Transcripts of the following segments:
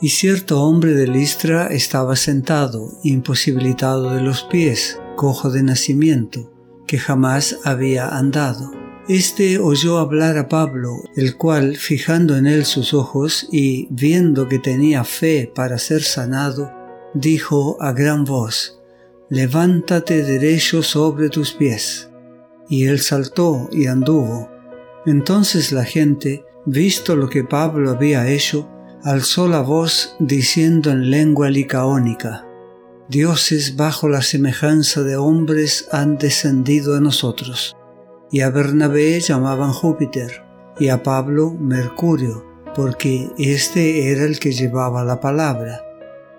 Y cierto hombre de Listra estaba sentado, imposibilitado de los pies, cojo de nacimiento, que jamás había andado. Este oyó hablar a Pablo, el cual, fijando en él sus ojos y viendo que tenía fe para ser sanado, dijo a gran voz, Levántate derecho sobre tus pies. Y él saltó y anduvo. Entonces la gente, visto lo que Pablo había hecho, alzó la voz diciendo en lengua licaónica, Dioses bajo la semejanza de hombres han descendido a nosotros. Y a Bernabé llamaban Júpiter, y a Pablo Mercurio, porque éste era el que llevaba la palabra.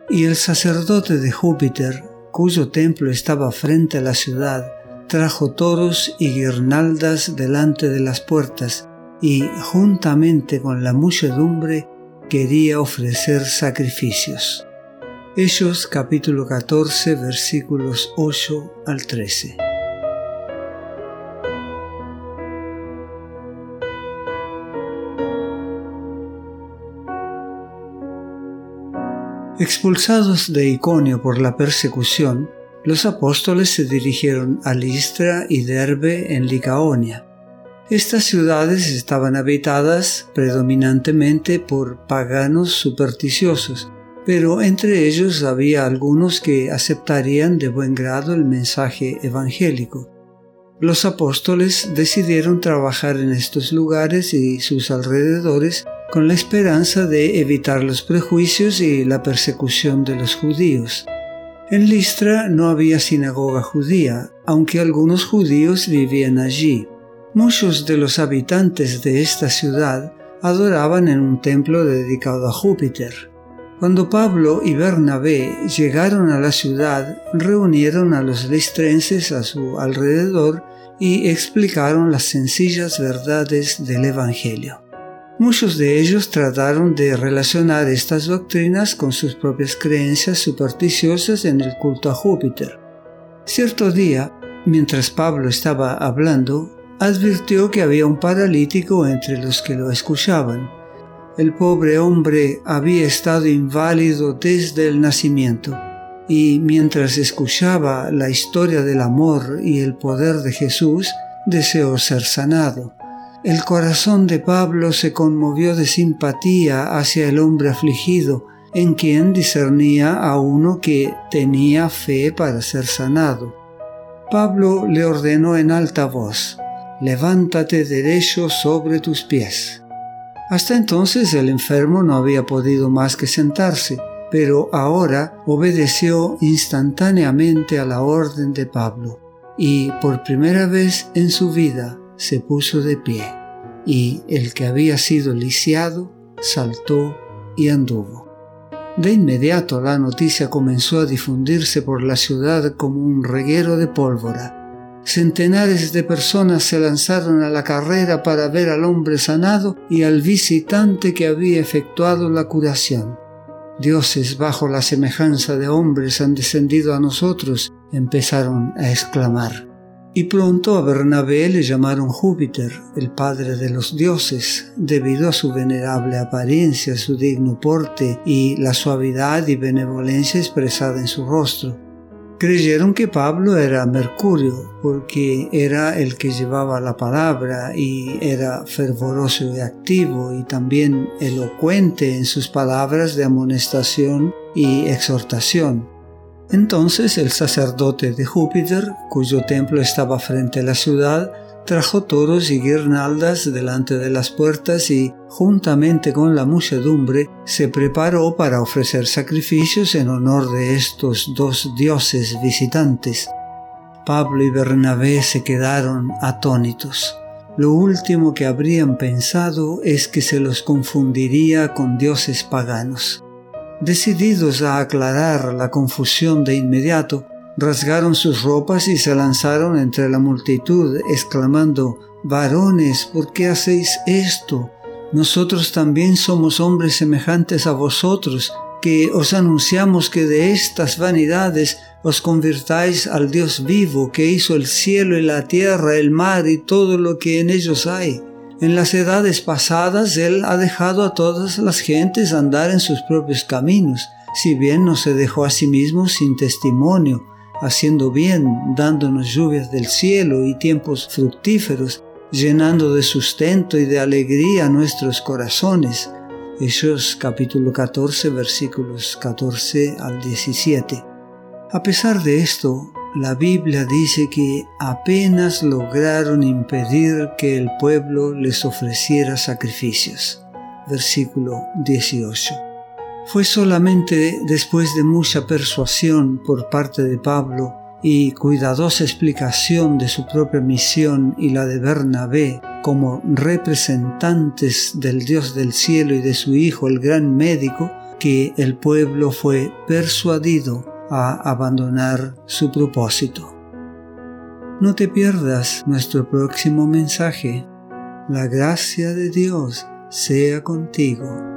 Y el sacerdote de Júpiter, cuyo templo estaba frente a la ciudad, trajo toros y guirnaldas delante de las puertas, y juntamente con la muchedumbre quería ofrecer sacrificios. Hechos capítulo 14 versículos 8 al 13. Expulsados de Iconio por la persecución, los apóstoles se dirigieron a Listra y Derbe en Licaonia. Estas ciudades estaban habitadas predominantemente por paganos supersticiosos, pero entre ellos había algunos que aceptarían de buen grado el mensaje evangélico. Los apóstoles decidieron trabajar en estos lugares y sus alrededores con la esperanza de evitar los prejuicios y la persecución de los judíos. En Listra no había sinagoga judía, aunque algunos judíos vivían allí. Muchos de los habitantes de esta ciudad adoraban en un templo dedicado a Júpiter. Cuando Pablo y Bernabé llegaron a la ciudad, reunieron a los listrenses a su alrededor y explicaron las sencillas verdades del Evangelio. Muchos de ellos trataron de relacionar estas doctrinas con sus propias creencias supersticiosas en el culto a Júpiter. Cierto día, mientras Pablo estaba hablando, advirtió que había un paralítico entre los que lo escuchaban. El pobre hombre había estado inválido desde el nacimiento, y mientras escuchaba la historia del amor y el poder de Jesús, deseó ser sanado. El corazón de Pablo se conmovió de simpatía hacia el hombre afligido, en quien discernía a uno que tenía fe para ser sanado. Pablo le ordenó en alta voz, levántate derecho sobre tus pies. Hasta entonces el enfermo no había podido más que sentarse, pero ahora obedeció instantáneamente a la orden de Pablo y por primera vez en su vida se puso de pie, y el que había sido lisiado saltó y anduvo. De inmediato la noticia comenzó a difundirse por la ciudad como un reguero de pólvora. Centenares de personas se lanzaron a la carrera para ver al hombre sanado y al visitante que había efectuado la curación. Dioses bajo la semejanza de hombres han descendido a nosotros, empezaron a exclamar y pronto a Bernabé le llamaron Júpiter, el padre de los dioses, debido a su venerable apariencia, su digno porte y la suavidad y benevolencia expresada en su rostro. Creyeron que Pablo era Mercurio, porque era el que llevaba la palabra y era fervoroso y activo y también elocuente en sus palabras de amonestación y exhortación. Entonces el sacerdote de Júpiter, cuyo templo estaba frente a la ciudad, trajo toros y guirnaldas delante de las puertas y, juntamente con la muchedumbre, se preparó para ofrecer sacrificios en honor de estos dos dioses visitantes. Pablo y Bernabé se quedaron atónitos. Lo último que habrían pensado es que se los confundiría con dioses paganos. Decididos a aclarar la confusión de inmediato, rasgaron sus ropas y se lanzaron entre la multitud, exclamando, Varones, ¿por qué hacéis esto? Nosotros también somos hombres semejantes a vosotros, que os anunciamos que de estas vanidades os convirtáis al Dios vivo que hizo el cielo y la tierra, el mar y todo lo que en ellos hay En las edades pasadas Él ha dejado a todas las gentes andar en sus propios caminos, si bien no se dejó a sí mismo sin testimonio, haciendo bien, dándonos lluvias del cielo y tiempos fructíferos, llenando de sustento y de alegría nuestros corazones. Hechos capítulo 14 versículos 14 al 17. A pesar de esto, la Biblia dice que apenas lograron impedir que el pueblo les ofreciera sacrificios. Versículo 18. Fue solamente después de mucha persuasión por parte de Pablo y cuidadosa explicación de su propia misión y la de Bernabé como representantes del Dios del cielo y de su Hijo el gran médico, que el pueblo fue persuadido a abandonar su propósito. No te pierdas nuestro próximo mensaje. La gracia de Dios sea contigo.